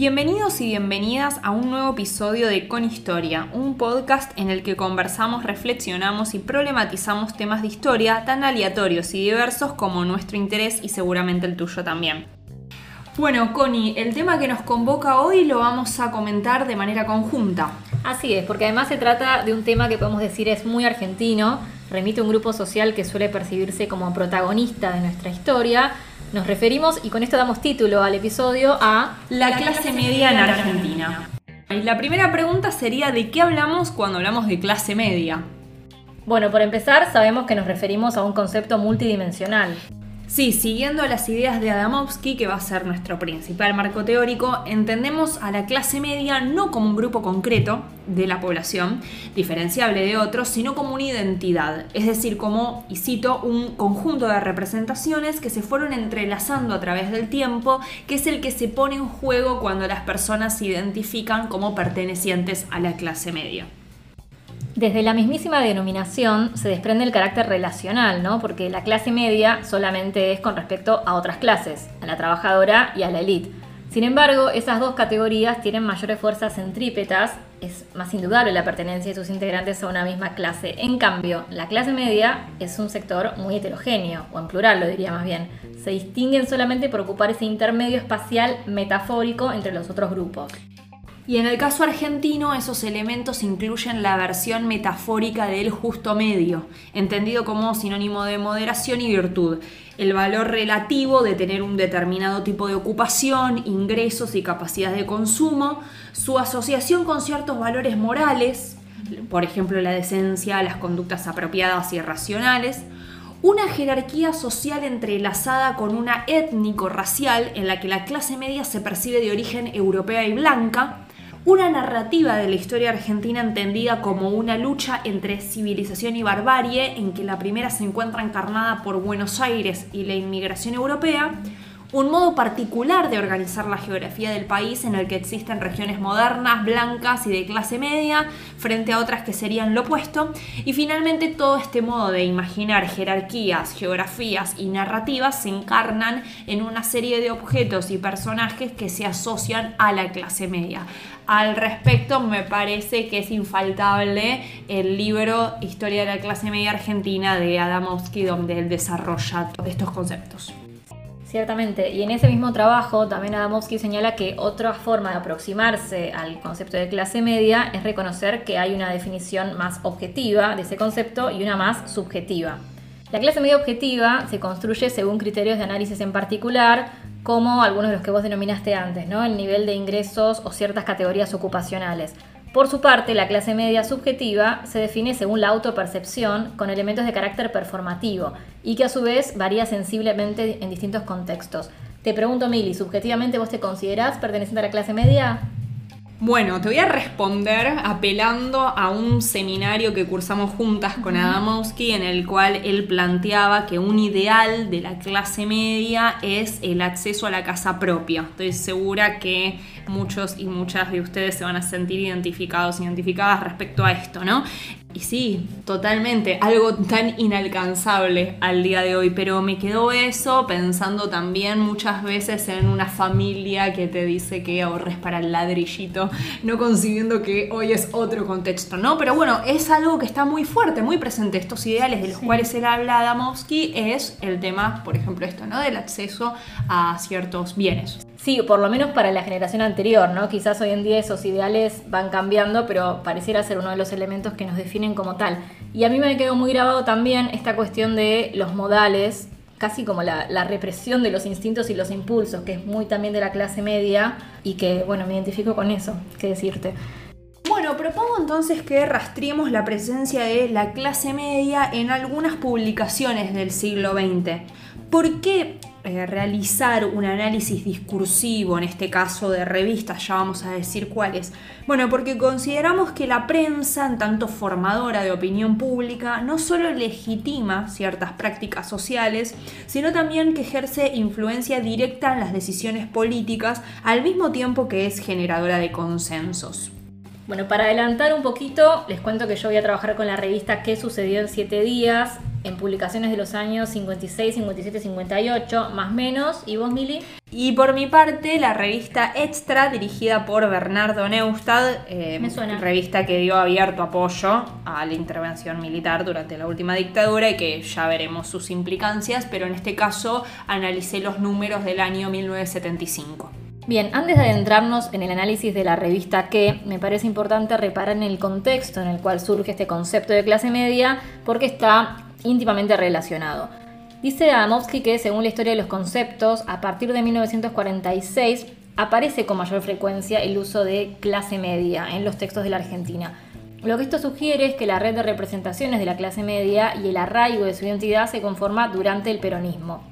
Bienvenidos y bienvenidas a un nuevo episodio de Con Historia, un podcast en el que conversamos, reflexionamos y problematizamos temas de historia tan aleatorios y diversos como nuestro interés y seguramente el tuyo también. Bueno, Connie, el tema que nos convoca hoy lo vamos a comentar de manera conjunta. Así es, porque además se trata de un tema que podemos decir es muy argentino, remite a un grupo social que suele percibirse como protagonista de nuestra historia. Nos referimos, y con esto damos título al episodio, a La clase media en Argentina. Y la primera pregunta sería ¿de qué hablamos cuando hablamos de clase media? Bueno, por empezar, sabemos que nos referimos a un concepto multidimensional. Sí, siguiendo las ideas de Adamovsky, que va a ser nuestro principal marco teórico, entendemos a la clase media no como un grupo concreto de la población, diferenciable de otros, sino como una identidad, es decir, como, y cito, un conjunto de representaciones que se fueron entrelazando a través del tiempo, que es el que se pone en juego cuando las personas se identifican como pertenecientes a la clase media. Desde la mismísima denominación se desprende el carácter relacional, ¿no? Porque la clase media solamente es con respecto a otras clases, a la trabajadora y a la élite. Sin embargo, esas dos categorías tienen mayores fuerzas centrípetas, es más indudable la pertenencia de sus integrantes a una misma clase. En cambio, la clase media es un sector muy heterogéneo, o en plural lo diría más bien. Se distinguen solamente por ocupar ese intermedio espacial metafórico entre los otros grupos. Y en el caso argentino, esos elementos incluyen la versión metafórica del justo medio, entendido como sinónimo de moderación y virtud, el valor relativo de tener un determinado tipo de ocupación, ingresos y capacidad de consumo, su asociación con ciertos valores morales, por ejemplo la decencia, las conductas apropiadas y racionales, una jerarquía social entrelazada con una étnico-racial en la que la clase media se percibe de origen europea y blanca, una narrativa de la historia argentina entendida como una lucha entre civilización y barbarie, en que la primera se encuentra encarnada por Buenos Aires y la inmigración europea, un modo particular de organizar la geografía del país en el que existen regiones modernas, blancas y de clase media, frente a otras que serían lo opuesto, y finalmente todo este modo de imaginar jerarquías, geografías y narrativas se encarnan en una serie de objetos y personajes que se asocian a la clase media. Al respecto, me parece que es infaltable el libro Historia de la clase media argentina de Adamowski, donde él desarrolla estos conceptos. Ciertamente, y en ese mismo trabajo también Adamowski señala que otra forma de aproximarse al concepto de clase media es reconocer que hay una definición más objetiva de ese concepto y una más subjetiva. La clase media objetiva se construye según criterios de análisis en particular, como algunos de los que vos denominaste antes, ¿no? el nivel de ingresos o ciertas categorías ocupacionales. Por su parte, la clase media subjetiva se define según la autopercepción con elementos de carácter performativo y que a su vez varía sensiblemente en distintos contextos. Te pregunto, Mili, ¿subjetivamente vos te considerás perteneciente a la clase media? Bueno, te voy a responder apelando a un seminario que cursamos juntas con Adamowski en el cual él planteaba que un ideal de la clase media es el acceso a la casa propia. Estoy segura que muchos y muchas de ustedes se van a sentir identificados, identificadas respecto a esto, ¿no? Y sí, totalmente, algo tan inalcanzable al día de hoy, pero me quedó eso pensando también muchas veces en una familia que te dice que ahorres para el ladrillito, no consiguiendo que hoy es otro contexto, ¿no? Pero bueno, es algo que está muy fuerte, muy presente, estos ideales de los cuales él habla Adamowski, es el tema, por ejemplo, esto, ¿no? Del acceso a ciertos bienes. Sí, por lo menos para la generación anterior, ¿no? Quizás hoy en día esos ideales van cambiando, pero pareciera ser uno de los elementos que nos como tal. Y a mí me quedó muy grabado también esta cuestión de los modales, casi como la, la, represión de los instintos y los impulsos, que es muy también de la clase media y que, bueno, me identifico con eso, qué decirte. Bueno, propongo entonces que rastreemos la presencia de la clase media en algunas publicaciones del siglo XX. ¿Por qué eh, realizar un análisis discursivo, en este caso de revistas, ya vamos a decir cuáles. Bueno, porque consideramos que la prensa, en tanto formadora de opinión pública, no solo legitima ciertas prácticas sociales, sino también que ejerce influencia directa en las decisiones políticas, al mismo tiempo que es generadora de consensos. Bueno, para adelantar un poquito, les cuento que yo voy a trabajar con la revista ¿Qué sucedió en siete días? en publicaciones de los años 56, 57, 58, más menos. ¿Y vos, Mili? Y por mi parte, la revista Extra, dirigida por Bernardo Neustad, eh, Me suena. revista que dio abierto apoyo a la intervención militar durante la última dictadura y que ya veremos sus implicancias, pero en este caso analicé los números del año 1975. Bien, antes de adentrarnos en el análisis de la revista que, me parece importante reparar en el contexto en el cual surge este concepto de clase media, porque está íntimamente relacionado. Dice Adamowski que, según la historia de los conceptos, a partir de 1946 aparece con mayor frecuencia el uso de clase media en los textos de la Argentina. Lo que esto sugiere es que la red de representaciones de la clase media y el arraigo de su identidad se conforma durante el peronismo.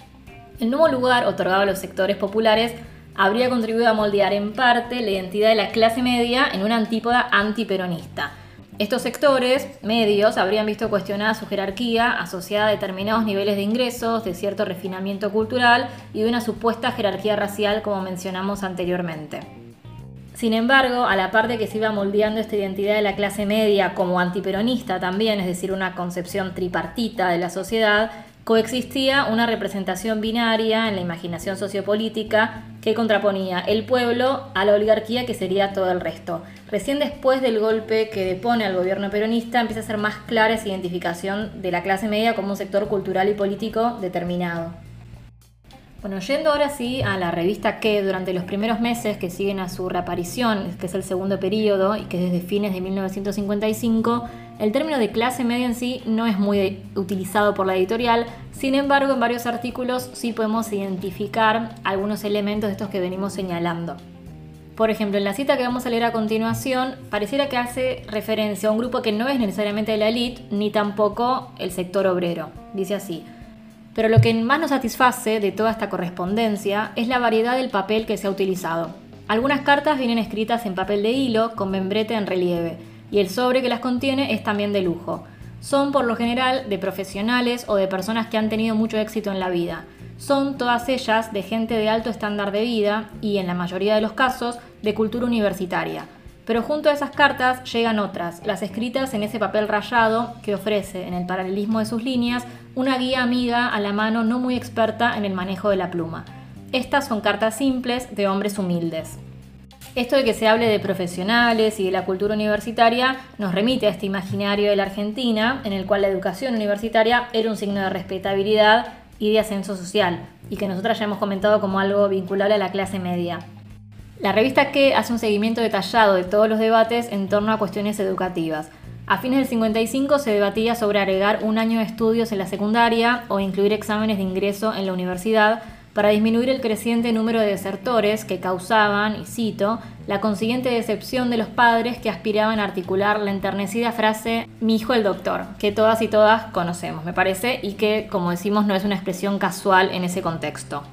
El nuevo lugar otorgado a los sectores populares habría contribuido a moldear en parte la identidad de la clase media en una antípoda antiperonista. Estos sectores medios habrían visto cuestionada su jerarquía asociada a determinados niveles de ingresos, de cierto refinamiento cultural y de una supuesta jerarquía racial como mencionamos anteriormente. Sin embargo, a la par de que se iba moldeando esta identidad de la clase media como antiperonista también, es decir, una concepción tripartita de la sociedad, coexistía una representación binaria en la imaginación sociopolítica que contraponía el pueblo a la oligarquía que sería todo el resto. Recién después del golpe que depone al gobierno peronista empieza a ser más clara esa identificación de la clase media como un sector cultural y político determinado. Bueno, yendo ahora sí a la revista que durante los primeros meses que siguen a su reaparición, que es el segundo periodo y que es desde fines de 1955, el término de clase media en sí no es muy utilizado por la editorial, sin embargo en varios artículos sí podemos identificar algunos elementos de estos que venimos señalando. Por ejemplo, en la cita que vamos a leer a continuación, pareciera que hace referencia a un grupo que no es necesariamente la élite, ni tampoco el sector obrero. Dice así. Pero lo que más nos satisface de toda esta correspondencia es la variedad del papel que se ha utilizado. Algunas cartas vienen escritas en papel de hilo con membrete en relieve, y el sobre que las contiene es también de lujo. Son por lo general de profesionales o de personas que han tenido mucho éxito en la vida. Son todas ellas de gente de alto estándar de vida y, en la mayoría de los casos, de cultura universitaria. Pero junto a esas cartas llegan otras, las escritas en ese papel rayado que ofrece, en el paralelismo de sus líneas, una guía amiga a la mano no muy experta en el manejo de la pluma. Estas son cartas simples de hombres humildes. Esto de que se hable de profesionales y de la cultura universitaria nos remite a este imaginario de la Argentina, en el cual la educación universitaria era un signo de respetabilidad y de ascenso social, y que nosotras ya hemos comentado como algo vinculable a la clase media. La revista que hace un seguimiento detallado de todos los debates en torno a cuestiones educativas. A fines del 55 se debatía sobre agregar un año de estudios en la secundaria o incluir exámenes de ingreso en la universidad para disminuir el creciente número de desertores que causaban, y cito, la consiguiente decepción de los padres que aspiraban a articular la enternecida frase mi hijo el doctor, que todas y todas conocemos, me parece, y que, como decimos, no es una expresión casual en ese contexto.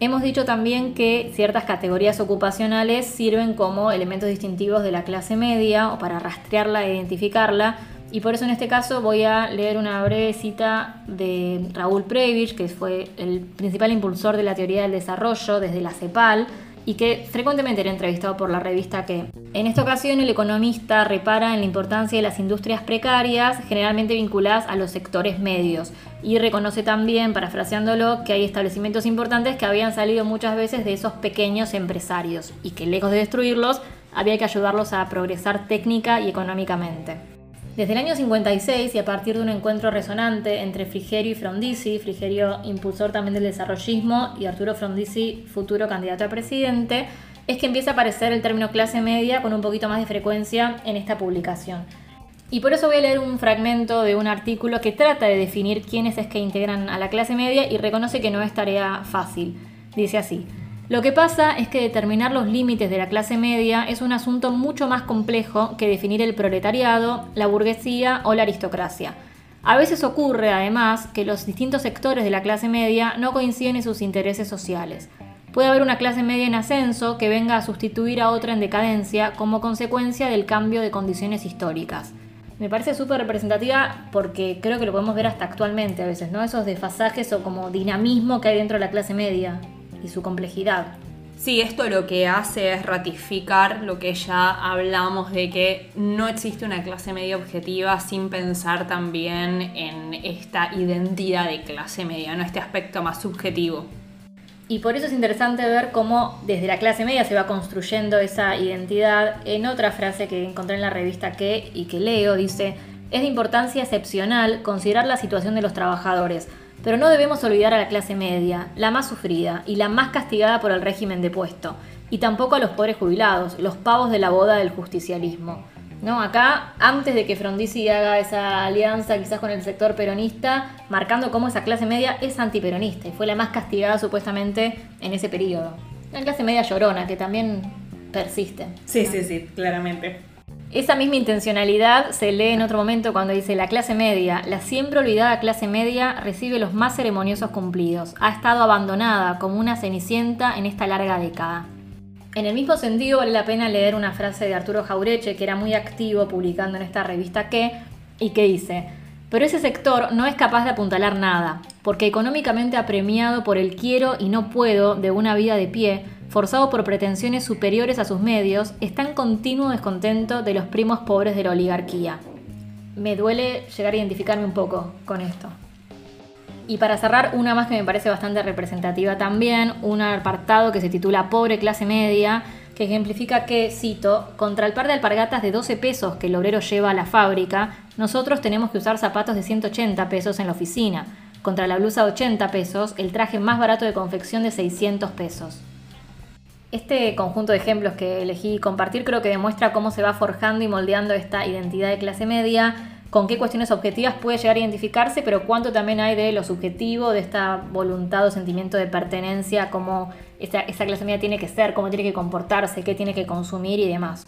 Hemos dicho también que ciertas categorías ocupacionales sirven como elementos distintivos de la clase media o para rastrearla e identificarla, y por eso en este caso voy a leer una breve cita de Raúl Preivich, que fue el principal impulsor de la teoría del desarrollo desde la CEPAL y que frecuentemente era entrevistado por la revista que. En esta ocasión el economista repara en la importancia de las industrias precarias, generalmente vinculadas a los sectores medios, y reconoce también, parafraseándolo, que hay establecimientos importantes que habían salido muchas veces de esos pequeños empresarios y que lejos de destruirlos, había que ayudarlos a progresar técnica y económicamente. Desde el año 56 y a partir de un encuentro resonante entre Frigerio y Frondizi, Frigerio impulsor también del desarrollismo y Arturo Frondizi futuro candidato a presidente, es que empieza a aparecer el término clase media con un poquito más de frecuencia en esta publicación. Y por eso voy a leer un fragmento de un artículo que trata de definir quiénes es que integran a la clase media y reconoce que no es tarea fácil. Dice así. Lo que pasa es que determinar los límites de la clase media es un asunto mucho más complejo que definir el proletariado, la burguesía o la aristocracia. A veces ocurre, además, que los distintos sectores de la clase media no coinciden en sus intereses sociales. Puede haber una clase media en ascenso que venga a sustituir a otra en decadencia como consecuencia del cambio de condiciones históricas. Me parece súper representativa porque creo que lo podemos ver hasta actualmente a veces, ¿no? Esos desfasajes o como dinamismo que hay dentro de la clase media y su complejidad. Sí, esto lo que hace es ratificar lo que ya hablamos de que no existe una clase media objetiva sin pensar también en esta identidad de clase media, ¿no? este aspecto más subjetivo. Y por eso es interesante ver cómo desde la clase media se va construyendo esa identidad. En otra frase que encontré en la revista que y que leo dice, es de importancia excepcional considerar la situación de los trabajadores pero no debemos olvidar a la clase media, la más sufrida y la más castigada por el régimen depuesto, y tampoco a los pobres jubilados, los pavos de la boda del justicialismo. ¿No? Acá, antes de que Frondizi haga esa alianza quizás con el sector peronista, marcando cómo esa clase media es antiperonista y fue la más castigada supuestamente en ese periodo. La clase media llorona, que también persiste. Sí, sí, sí, claramente. Esa misma intencionalidad se lee en otro momento cuando dice la clase media, la siempre olvidada clase media recibe los más ceremoniosos cumplidos, ha estado abandonada como una cenicienta en esta larga década. En el mismo sentido vale la pena leer una frase de Arturo Jaureche, que era muy activo publicando en esta revista que, y que dice, pero ese sector no es capaz de apuntalar nada, porque económicamente apremiado por el quiero y no puedo de una vida de pie, forzado por pretensiones superiores a sus medios, está en continuo descontento de los primos pobres de la oligarquía. Me duele llegar a identificarme un poco con esto. Y para cerrar, una más que me parece bastante representativa también, un apartado que se titula Pobre clase media, que ejemplifica que, cito, contra el par de alpargatas de 12 pesos que el obrero lleva a la fábrica, nosotros tenemos que usar zapatos de 180 pesos en la oficina. Contra la blusa de 80 pesos, el traje más barato de confección de 600 pesos. Este conjunto de ejemplos que elegí compartir creo que demuestra cómo se va forjando y moldeando esta identidad de clase media, con qué cuestiones objetivas puede llegar a identificarse, pero cuánto también hay de lo subjetivo, de esta voluntad o sentimiento de pertenencia, cómo esa, clase media tiene que ser, cómo tiene que comportarse, qué tiene que consumir y demás.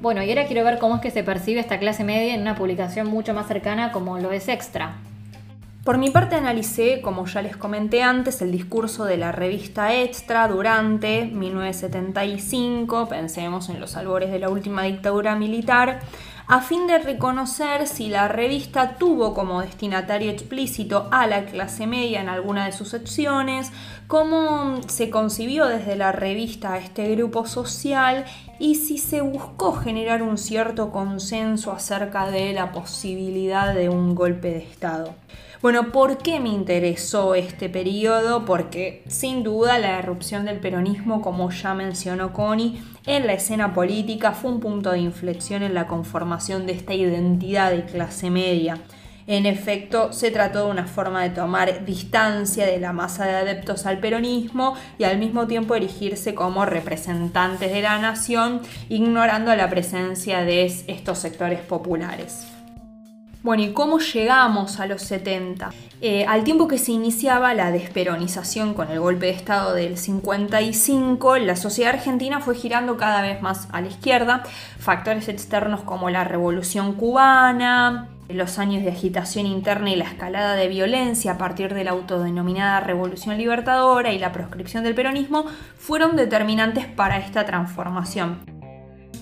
Bueno, y ahora quiero ver cómo es que se percibe esta clase media en una publicación mucho más cercana como lo es Extra. Por mi parte analicé, como ya les comenté antes, el discurso de la revista Extra durante 1975, pensemos en los albores de la última dictadura militar, a fin de reconocer si la revista tuvo como destinatario explícito a la clase media en alguna de sus secciones, cómo se concibió desde la revista a este grupo social y si se buscó generar un cierto consenso acerca de la posibilidad de un golpe de Estado. Bueno, ¿por qué me interesó este periodo? Porque sin duda la erupción del peronismo, como ya mencionó Connie, en la escena política fue un punto de inflexión en la conformación de esta identidad de clase media. En efecto, se trató de una forma de tomar distancia de la masa de adeptos al peronismo y al mismo tiempo erigirse como representantes de la nación, ignorando la presencia de estos sectores populares. Bueno, ¿y cómo llegamos a los 70? Eh, al tiempo que se iniciaba la desperonización con el golpe de Estado del 55, la sociedad argentina fue girando cada vez más a la izquierda. Factores externos como la revolución cubana, los años de agitación interna y la escalada de violencia a partir de la autodenominada Revolución Libertadora y la proscripción del peronismo fueron determinantes para esta transformación.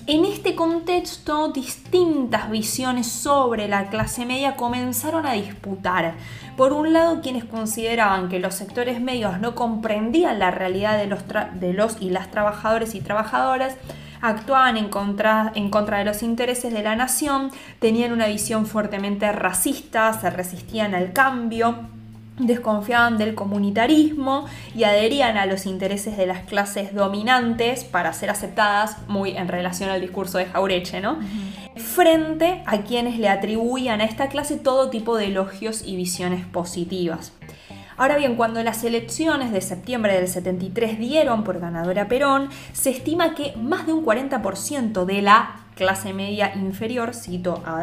En este contexto, distintas visiones sobre la clase media comenzaron a disputar. Por un lado, quienes consideraban que los sectores medios no comprendían la realidad de los, y las trabajadores y trabajadoras, actuaban en contra, en contra de los intereses de la nación, tenían una visión fuertemente racista, se resistían al cambio desconfiaban del comunitarismo y adherían a los intereses de las clases dominantes para ser aceptadas, muy en relación al discurso de Jaureche, ¿no? Frente a quienes le atribuían a esta clase todo tipo de elogios y visiones positivas. Ahora bien, cuando las elecciones de septiembre del 73 dieron por ganadora Perón, se estima que más de un 40% de la clase media inferior, cito a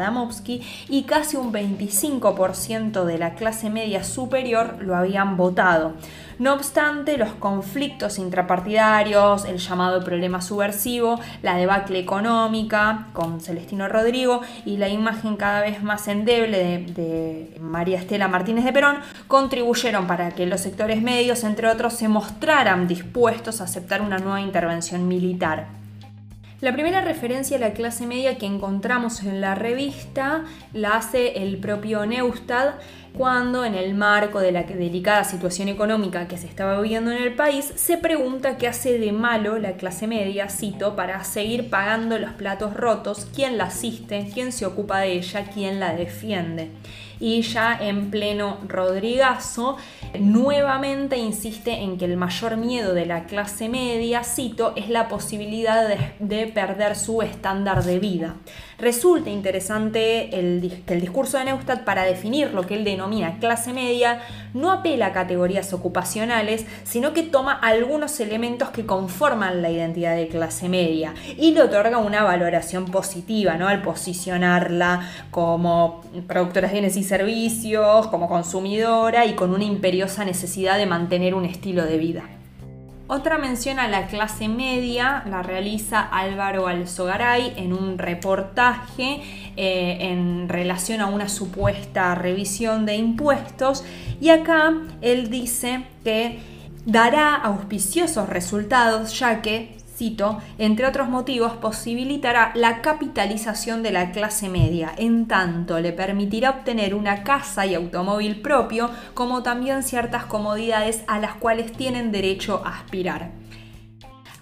y casi un 25% de la clase media superior lo habían votado. No obstante, los conflictos intrapartidarios, el llamado problema subversivo, la debacle económica con Celestino Rodrigo y la imagen cada vez más endeble de, de María Estela Martínez de Perón contribuyeron para que los sectores medios, entre otros, se mostraran dispuestos a aceptar una nueva intervención militar. La primera referencia a la clase media que encontramos en la revista la hace el propio Neustad cuando en el marco de la delicada situación económica que se estaba viviendo en el país, se pregunta qué hace de malo la clase media, cito, para seguir pagando los platos rotos, quién la asiste, quién se ocupa de ella, quién la defiende y ya en pleno Rodrigazo nuevamente insiste en que el mayor miedo de la clase media, cito, es la posibilidad de, perder su estándar de vida. Resulta interesante el, que el discurso de Neustadt para definir lo que él denomina clase media no apela a categorías ocupacionales, sino que toma algunos elementos que conforman la identidad de clase media y le otorga una valoración positiva, ¿no? Al posicionarla como productora de bienes y servicios, como consumidora y con una imperiosa necesidad de mantener un estilo de vida. Otra mención a la clase media la realiza Álvaro Alzogaray en un reportaje eh, en relación a una supuesta revisión de impuestos. Y acá él dice que dará auspiciosos resultados ya que entre otros motivos, posibilitará la capitalización de la clase media, en tanto le permitirá obtener una casa y automóvil propio, como también ciertas comodidades a las cuales tienen derecho a aspirar.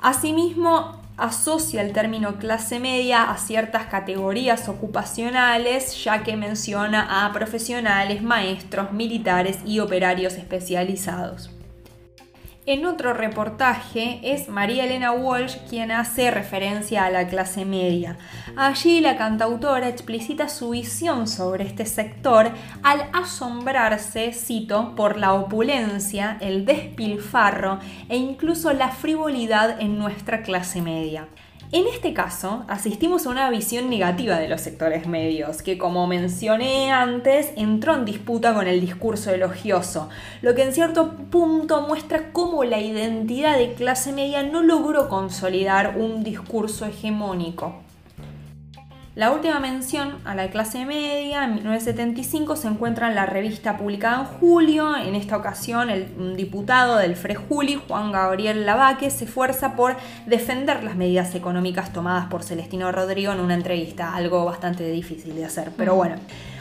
Asimismo, asocia el término clase media a ciertas categorías ocupacionales, ya que menciona a profesionales, maestros, militares y operarios especializados. En otro reportaje es María Elena Walsh quien hace referencia a la clase media. Allí la cantautora explicita su visión sobre este sector al asombrarse, cito, por la opulencia, el despilfarro e incluso la frivolidad en nuestra clase media. En este caso, asistimos a una visión negativa de los sectores medios, que como mencioné antes, entró en disputa con el discurso elogioso, lo que en cierto punto muestra cómo la identidad de clase media no logró consolidar un discurso hegemónico. La última mención a la clase media en 1975 se encuentra en la revista publicada en julio. En esta ocasión, el diputado del Frejuli, Juan Gabriel Lavaque, se esfuerza por defender las medidas económicas tomadas por Celestino Rodrigo en una entrevista, algo bastante difícil de hacer, pero bueno.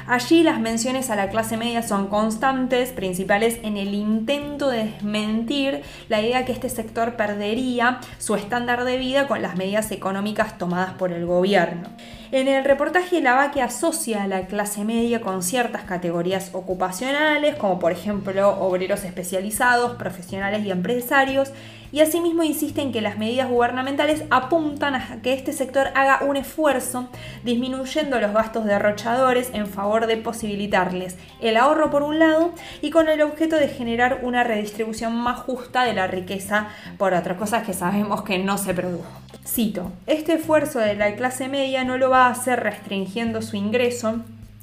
Allí las menciones a la clase media son constantes, principales en el intento de desmentir la idea que este sector perdería su estándar de vida con las medidas económicas tomadas por el gobierno. En el reportaje Lavaque asocia a la clase media con ciertas categorías ocupacionales, como por ejemplo obreros especializados, profesionales y empresarios, y asimismo insiste en que las medidas gubernamentales apuntan a que este sector haga un esfuerzo disminuyendo los gastos derrochadores en favor de posibilitarles el ahorro por un lado y con el objeto de generar una redistribución más justa de la riqueza por otras cosas que sabemos que no se produjo. Cito, este esfuerzo de la clase media no lo va a hacer restringiendo su ingreso,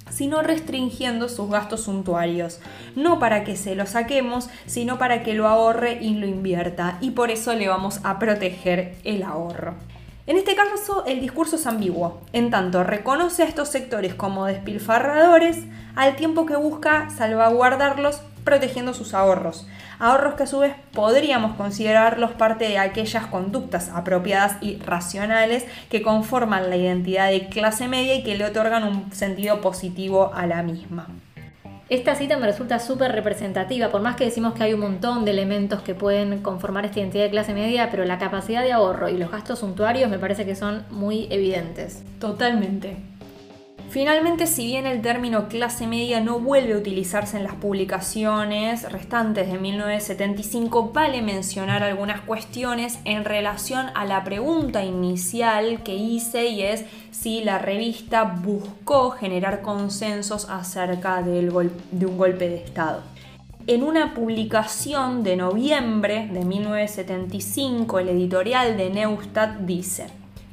sino restringiendo sus gastos suntuarios, no para que se lo saquemos, sino para que lo ahorre y lo invierta, y por eso le vamos a proteger el ahorro. En este caso, el discurso es ambiguo, en tanto reconoce a estos sectores como despilfarradores, al tiempo que busca salvaguardarlos protegiendo sus ahorros. Ahorros que a su vez podríamos considerarlos parte de aquellas conductas apropiadas y racionales que conforman la identidad de clase media y que le otorgan un sentido positivo a la misma. Esta cita me resulta súper representativa, por más que decimos que hay un montón de elementos que pueden conformar esta identidad de clase media, pero la capacidad de ahorro y los gastos suntuarios me parece que son muy evidentes. Totalmente. Finalmente, si bien el término clase media no vuelve a utilizarse en las publicaciones restantes de 1975, vale mencionar algunas cuestiones en relación a la pregunta inicial que hice y es si la revista buscó generar consensos acerca de un golpe de Estado. En una publicación de noviembre de 1975, el editorial de Neustadt dice,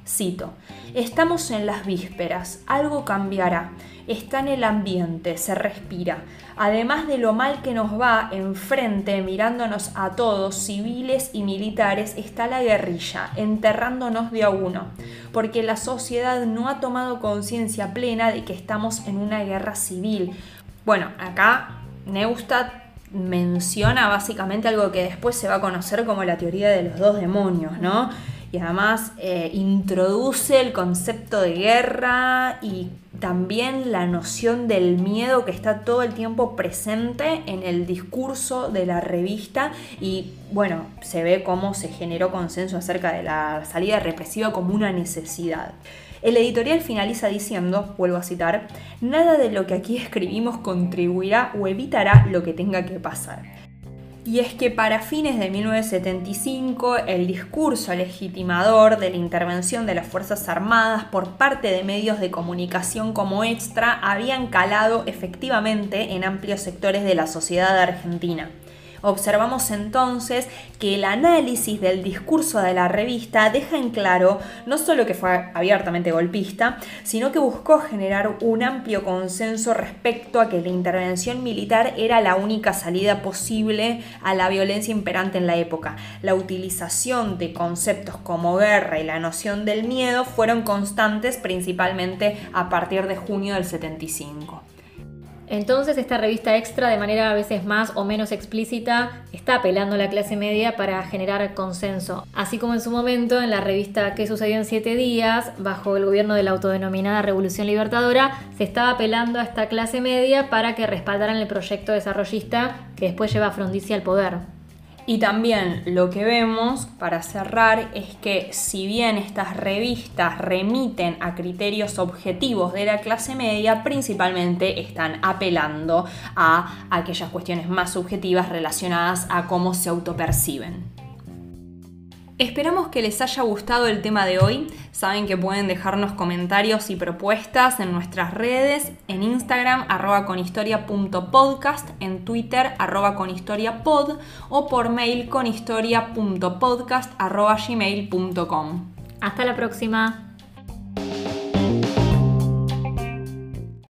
Cito, estamos en las vísperas, algo cambiará, está en el ambiente, se respira. Además de lo mal que nos va enfrente, mirándonos a todos, civiles y militares, está la guerrilla, enterrándonos de a uno, porque la sociedad no ha tomado conciencia plena de que estamos en una guerra civil. Bueno, acá Neustadt menciona básicamente algo que después se va a conocer como la teoría de los dos demonios, ¿no? Y además eh, introduce el concepto de guerra y también la noción del miedo que está todo el tiempo presente en el discurso de la revista y bueno, se ve cómo se generó consenso acerca de la salida represiva como una necesidad. El editorial finaliza diciendo, vuelvo a citar, nada de lo que aquí escribimos contribuirá o evitará lo que tenga que pasar y es que para fines de 1975 el discurso legitimador de la intervención de las Fuerzas Armadas por parte de medios de comunicación como extra habían calado efectivamente en amplios sectores de la sociedad argentina. Observamos entonces que el análisis del discurso de la revista deja en claro no solo que fue abiertamente golpista, sino que buscó generar un amplio consenso respecto a que la intervención militar era la única salida posible a la violencia imperante en la época. La utilización de conceptos como guerra y la noción del miedo fueron constantes principalmente a partir de junio del 75. Entonces esta revista extra, de manera a veces más o menos explícita, está apelando a la clase media para generar consenso. Así como en su momento en la revista ¿Qué sucedió en siete días? Bajo el gobierno de la autodenominada Revolución Libertadora, se estaba apelando a esta clase media para que respaldaran el proyecto desarrollista que después lleva a Frondizi al poder. Y también lo que vemos, para cerrar, es que si bien estas revistas remiten a criterios objetivos de la clase media, principalmente están apelando a aquellas cuestiones más subjetivas relacionadas a cómo se autoperciben. Esperamos que les haya gustado el tema de hoy. Saben que pueden dejarnos comentarios y propuestas en nuestras redes, en Instagram arroba conhistoria.podcast, en Twitter arroba conhistoriapod o por mail conhistoria.podcast arroba gmail.com. Hasta la próxima.